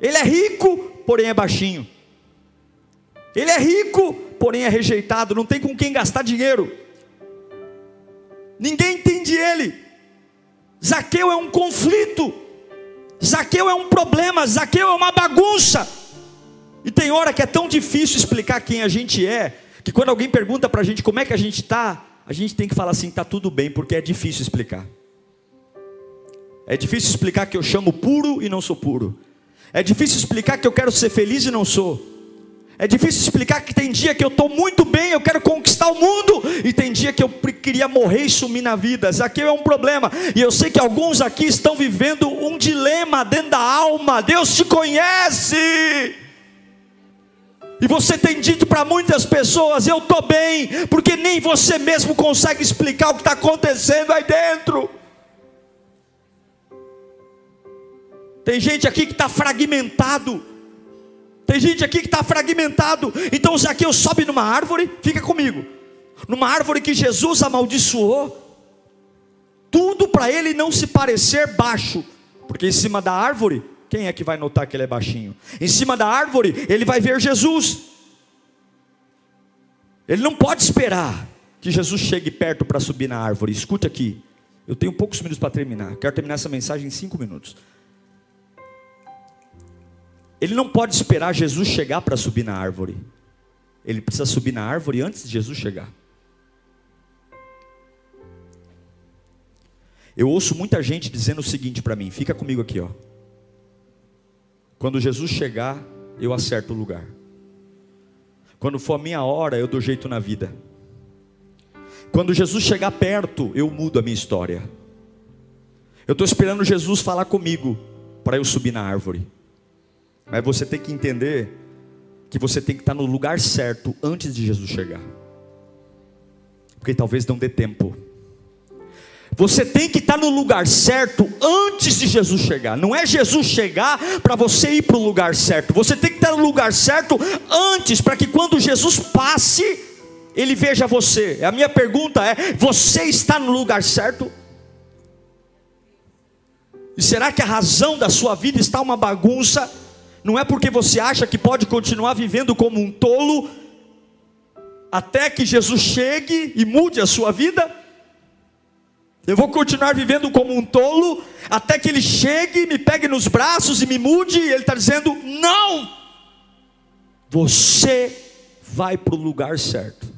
Ele é rico, porém é baixinho. Ele é rico, porém é rejeitado, não tem com quem gastar dinheiro. Ninguém entende ele. Zaqueu é um conflito. Zaqueu é um problema, Zaqueu é uma bagunça. E tem hora que é tão difícil explicar quem a gente é, que quando alguém pergunta para a gente como é que a gente está, a gente tem que falar assim: está tudo bem, porque é difícil explicar. É difícil explicar que eu chamo puro e não sou puro. É difícil explicar que eu quero ser feliz e não sou. É difícil explicar que tem dia que eu estou muito bem, eu quero conquistar o mundo, e tem dia que eu queria morrer e sumir na vida. Aqui é um problema, e eu sei que alguns aqui estão vivendo um dilema dentro da alma. Deus te conhece. E você tem dito para muitas pessoas: Eu estou bem, porque nem você mesmo consegue explicar o que está acontecendo aí dentro. Tem gente aqui que está fragmentado. Tem gente aqui que está fragmentado. Então Zaqueu sobe numa árvore, fica comigo. Numa árvore que Jesus amaldiçoou. Tudo para ele não se parecer baixo. Porque em cima da árvore, quem é que vai notar que ele é baixinho? Em cima da árvore, ele vai ver Jesus. Ele não pode esperar que Jesus chegue perto para subir na árvore. Escute aqui. Eu tenho poucos minutos para terminar. Quero terminar essa mensagem em cinco minutos. Ele não pode esperar Jesus chegar para subir na árvore. Ele precisa subir na árvore antes de Jesus chegar. Eu ouço muita gente dizendo o seguinte para mim, fica comigo aqui, ó. Quando Jesus chegar, eu acerto o lugar. Quando for a minha hora, eu dou jeito na vida. Quando Jesus chegar perto, eu mudo a minha história. Eu estou esperando Jesus falar comigo para eu subir na árvore. Mas você tem que entender que você tem que estar no lugar certo antes de Jesus chegar. Porque talvez não dê tempo. Você tem que estar no lugar certo antes de Jesus chegar. Não é Jesus chegar para você ir para o lugar certo. Você tem que estar no lugar certo antes, para que quando Jesus passe, ele veja você. A minha pergunta é: você está no lugar certo? E será que a razão da sua vida está uma bagunça? não é porque você acha que pode continuar vivendo como um tolo até que Jesus chegue e mude a sua vida. Eu vou continuar vivendo como um tolo até que ele chegue, me pegue nos braços e me mude. E ele está dizendo: não, você vai para o lugar certo.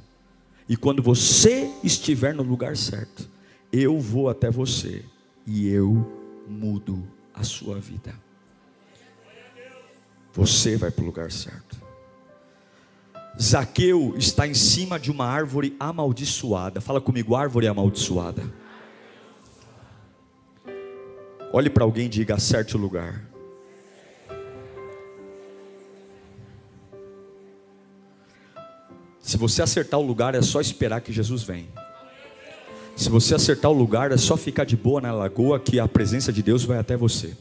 E quando você estiver no lugar certo, eu vou até você e eu mudo a sua vida. Você vai para o lugar certo. Zaqueu está em cima de uma árvore amaldiçoada. Fala comigo, árvore amaldiçoada. Olhe para alguém e diga: acerte o lugar. Se você acertar o lugar, é só esperar que Jesus venha. Se você acertar o lugar, é só ficar de boa na lagoa que a presença de Deus vai até você.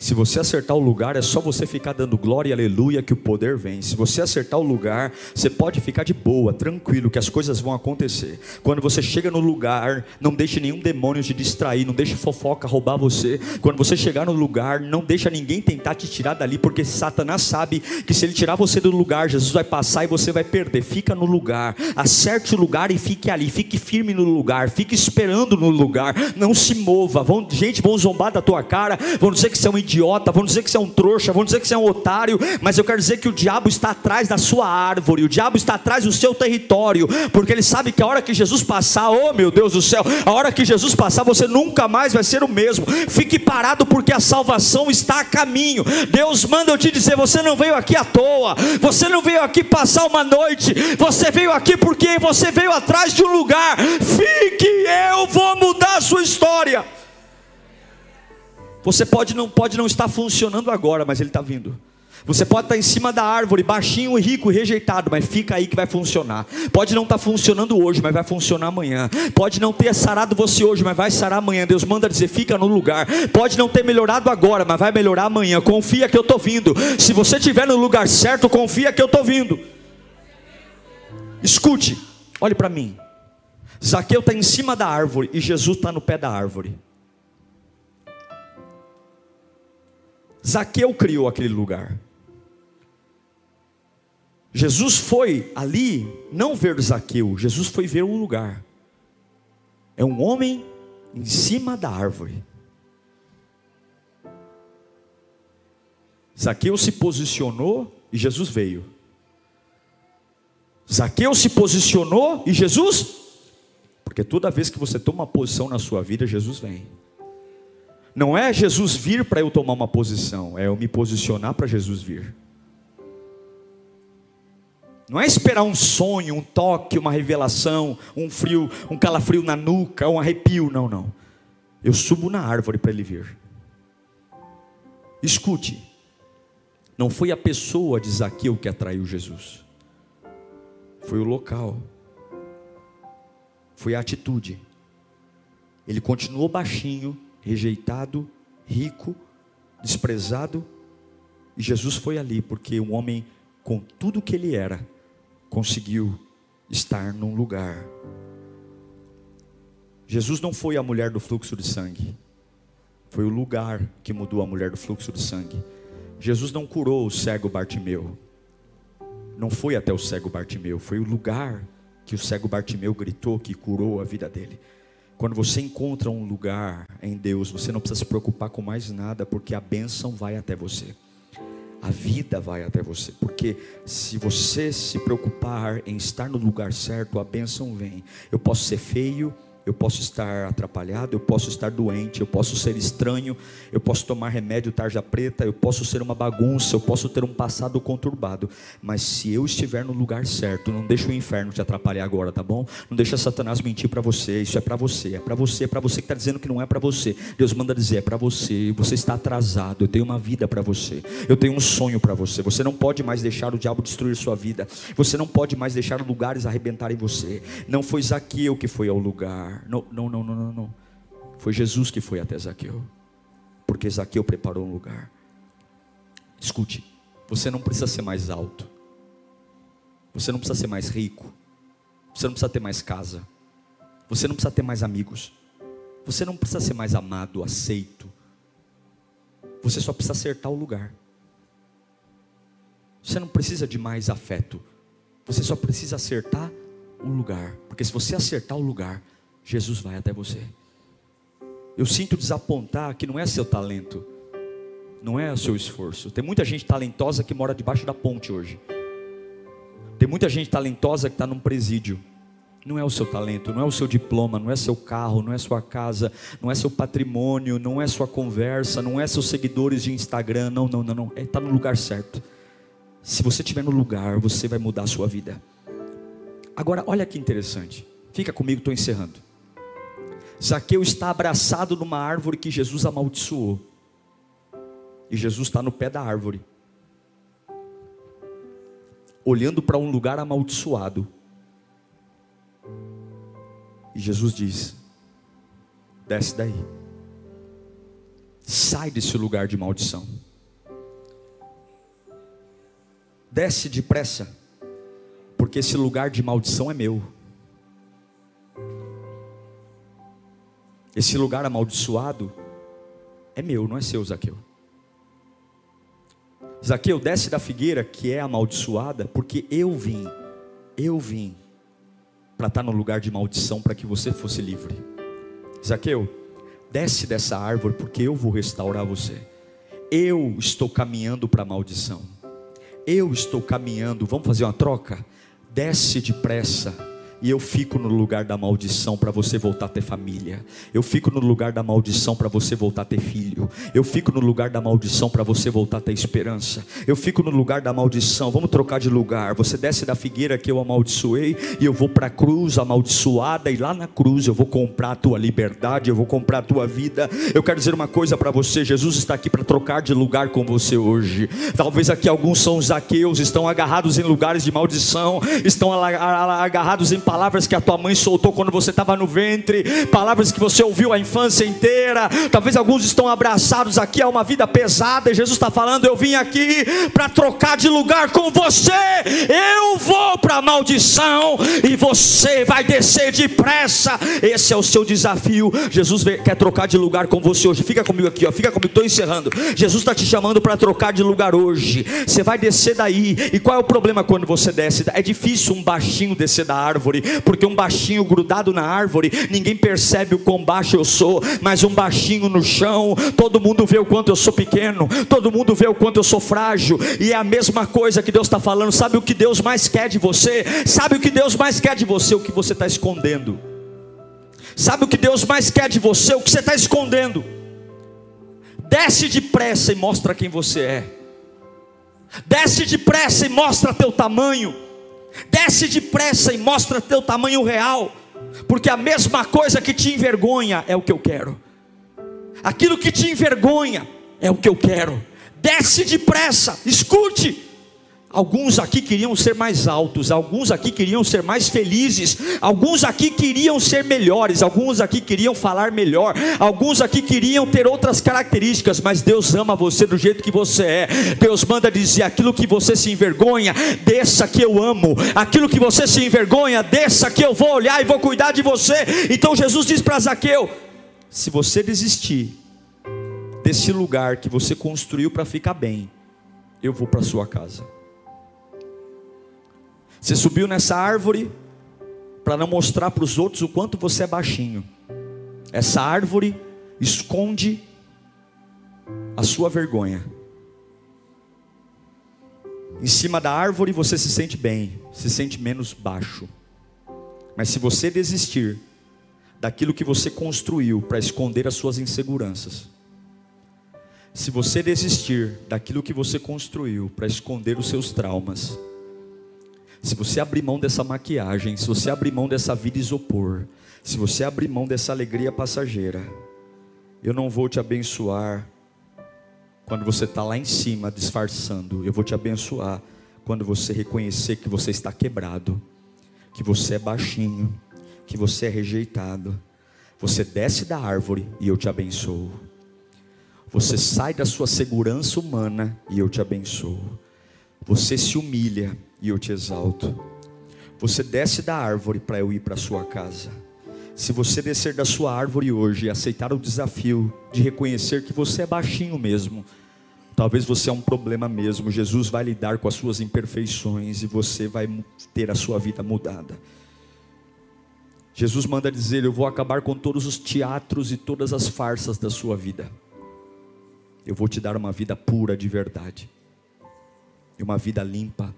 Se você acertar o lugar, é só você ficar dando glória e aleluia que o poder vem. Se você acertar o lugar, você pode ficar de boa, tranquilo, que as coisas vão acontecer. Quando você chega no lugar, não deixe nenhum demônio te distrair, não deixe fofoca roubar você. Quando você chegar no lugar, não deixa ninguém tentar te tirar dali, porque Satanás sabe que se ele tirar você do lugar, Jesus vai passar e você vai perder. Fica no lugar, acerte o lugar e fique ali, fique firme no lugar, fique esperando no lugar, não se mova. Vão, gente, vão zombar da tua cara, vão dizer que você é um idiota, vão dizer que você é um trouxa, vão dizer que você é um otário, mas eu quero dizer que o diabo está atrás da sua árvore, o diabo está atrás do seu território, porque ele sabe que a hora que Jesus passar, oh meu Deus do céu, a hora que Jesus passar, você nunca mais vai ser o mesmo. Fique parado, porque a salvação está a caminho. Deus manda eu te dizer: você não veio aqui à toa, você não veio aqui passar uma noite, você veio aqui porque você veio atrás de um lugar. Fique, eu vou mudar a sua história. Você pode não, pode não estar funcionando agora, mas ele está vindo. Você pode estar em cima da árvore, baixinho, rico rejeitado, mas fica aí que vai funcionar. Pode não estar funcionando hoje, mas vai funcionar amanhã. Pode não ter sarado você hoje, mas vai sarar amanhã. Deus manda dizer, fica no lugar. Pode não ter melhorado agora, mas vai melhorar amanhã. Confia que eu estou vindo. Se você estiver no lugar certo, confia que eu estou vindo. Escute, olhe para mim. Zaqueu está em cima da árvore e Jesus está no pé da árvore. Zaqueu criou aquele lugar. Jesus foi ali não ver Zaqueu, Jesus foi ver o lugar. É um homem em cima da árvore. Zaqueu se posicionou e Jesus veio. Zaqueu se posicionou e Jesus, porque toda vez que você toma uma posição na sua vida, Jesus vem. Não é Jesus vir para eu tomar uma posição, é eu me posicionar para Jesus vir. Não é esperar um sonho, um toque, uma revelação, um frio, um calafrio na nuca, um arrepio, não, não. Eu subo na árvore para ele vir. Escute, não foi a pessoa de Zaqueu que atraiu Jesus, foi o local, foi a atitude. Ele continuou baixinho, rejeitado, rico, desprezado, e Jesus foi ali porque um homem com tudo que ele era conseguiu estar num lugar. Jesus não foi a mulher do fluxo de sangue, foi o lugar que mudou a mulher do fluxo de sangue. Jesus não curou o cego Bartimeu, não foi até o cego Bartimeu, foi o lugar que o cego Bartimeu gritou que curou a vida dele. Quando você encontra um lugar em Deus, você não precisa se preocupar com mais nada, porque a bênção vai até você. A vida vai até você, porque se você se preocupar em estar no lugar certo, a bênção vem. Eu posso ser feio, eu posso estar atrapalhado, eu posso estar doente, eu posso ser estranho, eu posso tomar remédio tarja preta, eu posso ser uma bagunça, eu posso ter um passado conturbado, mas se eu estiver no lugar certo, não deixa o inferno te atrapalhar agora, tá bom? Não deixa Satanás mentir para você, isso é para você, é para você, é para você que está dizendo que não é para você. Deus manda dizer, é para você, você está atrasado, eu tenho uma vida para você, eu tenho um sonho para você, você não pode mais deixar o diabo destruir sua vida, você não pode mais deixar lugares arrebentarem você, não foi Zaqueu que foi ao lugar, não, não, não, não, não, Foi Jesus que foi até Zaqueu. Porque Zaqueu preparou um lugar. Escute, você não precisa ser mais alto. Você não precisa ser mais rico. Você não precisa ter mais casa. Você não precisa ter mais amigos. Você não precisa ser mais amado, aceito. Você só precisa acertar o lugar. Você não precisa de mais afeto. Você só precisa acertar o lugar. Porque se você acertar o lugar, Jesus vai até você. Eu sinto desapontar que não é seu talento, não é seu esforço. Tem muita gente talentosa que mora debaixo da ponte hoje. Tem muita gente talentosa que está num presídio. Não é o seu talento, não é o seu diploma, não é seu carro, não é sua casa, não é seu patrimônio, não é sua conversa, não é seus seguidores de Instagram. Não, não, não, não. Está é, tá no lugar certo. Se você estiver no lugar, você vai mudar a sua vida. Agora, olha que interessante. Fica comigo, estou encerrando. Zaqueu está abraçado numa árvore que Jesus amaldiçoou. E Jesus está no pé da árvore, olhando para um lugar amaldiçoado. E Jesus diz: desce daí, sai desse lugar de maldição, desce depressa, porque esse lugar de maldição é meu. Esse lugar amaldiçoado é meu, não é seu, Zaqueu. Zaqueu, desce da figueira que é amaldiçoada, porque eu vim, eu vim para estar no lugar de maldição para que você fosse livre. Zaqueu, desce dessa árvore porque eu vou restaurar você. Eu estou caminhando para a maldição. Eu estou caminhando, vamos fazer uma troca? Desce depressa e eu fico no lugar da maldição para você voltar a ter família. Eu fico no lugar da maldição para você voltar a ter filho. Eu fico no lugar da maldição para você voltar a ter esperança. Eu fico no lugar da maldição. Vamos trocar de lugar. Você desce da figueira que eu amaldiçoei e eu vou para a cruz amaldiçoada e lá na cruz eu vou comprar a tua liberdade, eu vou comprar a tua vida. Eu quero dizer uma coisa para você. Jesus está aqui para trocar de lugar com você hoje. Talvez aqui alguns são zaqueus, estão agarrados em lugares de maldição, estão agarrados em palavras que a tua mãe soltou quando você estava no ventre, palavras que você ouviu a infância inteira. Talvez alguns estão abraçados aqui a uma vida pesada, e Jesus está falando: Eu vim aqui para trocar de lugar com você. Eu vou para a maldição e você vai descer depressa. Esse é o seu desafio. Jesus quer trocar de lugar com você hoje. Fica comigo aqui, ó. Fica comigo, estou encerrando. Jesus está te chamando para trocar de lugar hoje. Você vai descer daí. E qual é o problema quando você desce? É difícil um baixinho descer da árvore, porque um baixinho grudado na árvore, ninguém percebe o quão baixo eu sou, mas um baixinho no chão, todo mundo vê o quanto eu sou pequeno, todo mundo vê o quanto eu sou frágil, e é a mesma coisa que Deus está falando. Sabe o que Deus mais quer de você? Sabe o que Deus mais quer de você? O que você está escondendo. Sabe o que Deus mais quer de você? O que você está escondendo. Desce depressa e mostra quem você é. Desce depressa e mostra teu tamanho. Desce depressa e mostra teu tamanho real. Porque a mesma coisa que te envergonha é o que eu quero. Aquilo que te envergonha é o que eu quero. Desce depressa, escute. Alguns aqui queriam ser mais altos, alguns aqui queriam ser mais felizes, alguns aqui queriam ser melhores, alguns aqui queriam falar melhor, alguns aqui queriam ter outras características, mas Deus ama você do jeito que você é. Deus manda dizer: aquilo que você se envergonha, desça que eu amo, aquilo que você se envergonha, desça que eu vou olhar e vou cuidar de você. Então Jesus diz para Zaqueu: se você desistir desse lugar que você construiu para ficar bem, eu vou para sua casa. Você subiu nessa árvore para não mostrar para os outros o quanto você é baixinho. Essa árvore esconde a sua vergonha. Em cima da árvore você se sente bem, se sente menos baixo. Mas se você desistir daquilo que você construiu para esconder as suas inseguranças, se você desistir daquilo que você construiu para esconder os seus traumas, se você abrir mão dessa maquiagem, se você abrir mão dessa vida isopor, se você abrir mão dessa alegria passageira, eu não vou te abençoar quando você está lá em cima disfarçando, eu vou te abençoar quando você reconhecer que você está quebrado, que você é baixinho, que você é rejeitado. Você desce da árvore e eu te abençoo. Você sai da sua segurança humana e eu te abençoo. Você se humilha e eu te exalto. Você desce da árvore para eu ir para sua casa. Se você descer da sua árvore hoje e aceitar o desafio de reconhecer que você é baixinho mesmo, talvez você é um problema mesmo, Jesus vai lidar com as suas imperfeições e você vai ter a sua vida mudada. Jesus manda dizer: Eu vou acabar com todos os teatros e todas as farsas da sua vida. Eu vou te dar uma vida pura de verdade, e uma vida limpa,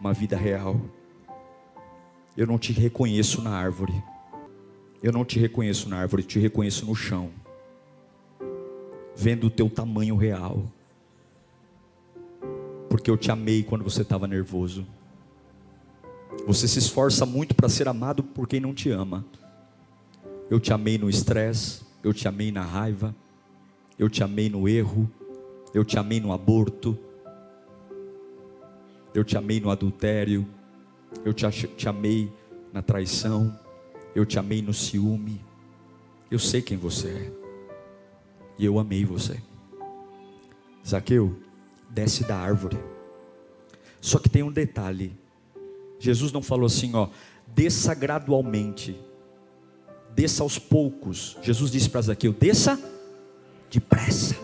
uma vida real. Eu não te reconheço na árvore. Eu não te reconheço na árvore, te reconheço no chão. Vendo o teu tamanho real. Porque eu te amei quando você estava nervoso. Você se esforça muito para ser amado por quem não te ama. Eu te amei no estresse, eu te amei na raiva, eu te amei no erro, eu te amei no aborto, eu te amei no adultério, eu te, te amei na traição, eu te amei no ciúme. Eu sei quem você é, e eu amei você. Zaqueu, desce da árvore. Só que tem um detalhe: Jesus não falou assim, ó, desça gradualmente, desça aos poucos. Jesus disse para Zaqueu: desça depressa.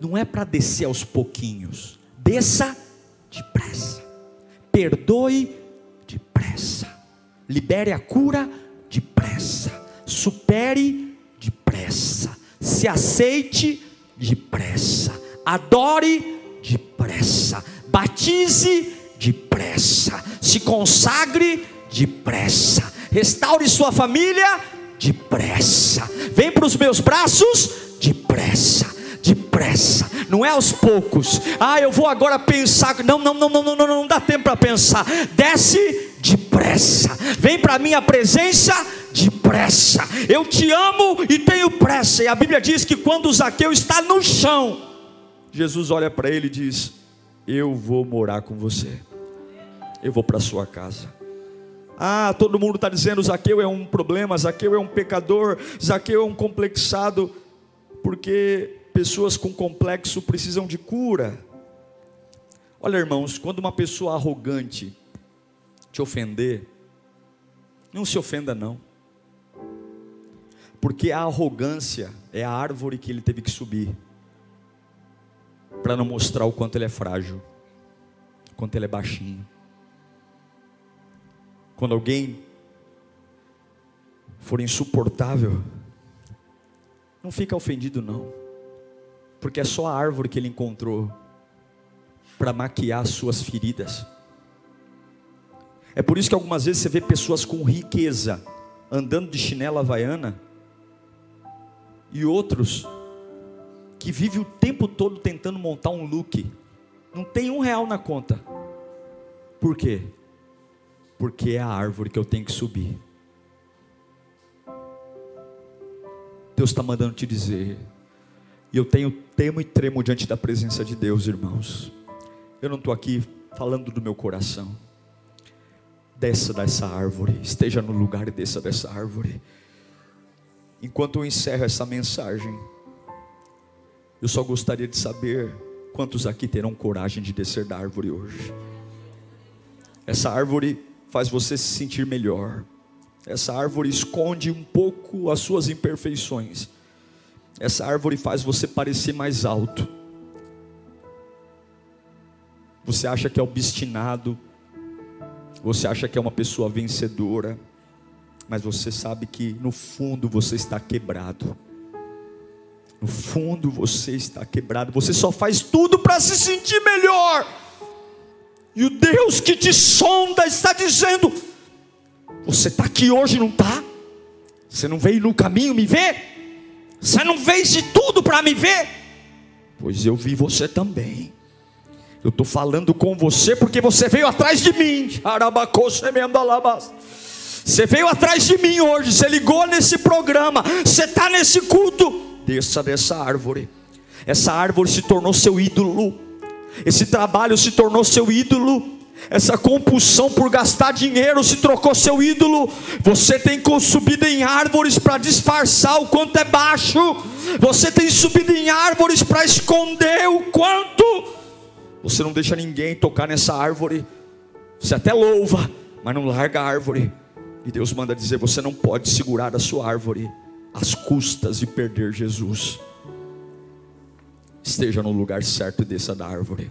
Não é para descer aos pouquinhos desça depressa, perdoe depressa, libere a cura depressa, supere depressa, se aceite depressa, adore depressa, batize depressa, se consagre depressa, restaure sua família depressa, vem para os meus braços depressa depressa, não é aos poucos. Ah, eu vou agora pensar. Não, não, não, não, não, não, não dá tempo para pensar. Desce depressa, vem para a minha presença depressa. Eu te amo e tenho pressa. E a Bíblia diz que quando Zaqueu está no chão, Jesus olha para ele e diz: Eu vou morar com você, eu vou para sua casa. Ah, todo mundo está dizendo Zaqueu é um problema, Zaqueu é um pecador, Zaqueu é um complexado, porque pessoas com complexo precisam de cura. Olha, irmãos, quando uma pessoa arrogante te ofender, não se ofenda não. Porque a arrogância é a árvore que ele teve que subir para não mostrar o quanto ele é frágil, o quanto ele é baixinho. Quando alguém for insuportável, não fica ofendido não, porque é só a árvore que ele encontrou para maquiar as suas feridas. É por isso que algumas vezes você vê pessoas com riqueza andando de chinela havaiana e outros que vivem o tempo todo tentando montar um look, não tem um real na conta. Por quê? Porque é a árvore que eu tenho que subir. Deus está mandando te dizer, e eu tenho temo e tremo diante da presença de Deus, irmãos. Eu não estou aqui falando do meu coração. Desça dessa árvore, esteja no lugar e desça dessa árvore. Enquanto eu encerro essa mensagem, eu só gostaria de saber quantos aqui terão coragem de descer da árvore hoje. Essa árvore faz você se sentir melhor. Essa árvore esconde um pouco as suas imperfeições. Essa árvore faz você parecer mais alto. Você acha que é obstinado, você acha que é uma pessoa vencedora, mas você sabe que no fundo você está quebrado. No fundo você está quebrado, você só faz tudo para se sentir melhor. E o Deus que te sonda está dizendo: Você está aqui hoje, não está? Você não veio no caminho me ver? Você não fez de tudo para me ver? Pois eu vi você também. Eu estou falando com você porque você veio atrás de mim. Você veio atrás de mim hoje. Você ligou nesse programa. Você está nesse culto. Desça dessa árvore. Essa árvore se tornou seu ídolo. Esse trabalho se tornou seu ídolo. Essa compulsão por gastar dinheiro se trocou seu ídolo. Você tem subido em árvores para disfarçar o quanto é baixo. Você tem subido em árvores para esconder o quanto você não deixa ninguém tocar nessa árvore. Você até louva, mas não larga a árvore. E Deus manda dizer: você não pode segurar a sua árvore às custas de perder Jesus. Esteja no lugar certo e desça da árvore.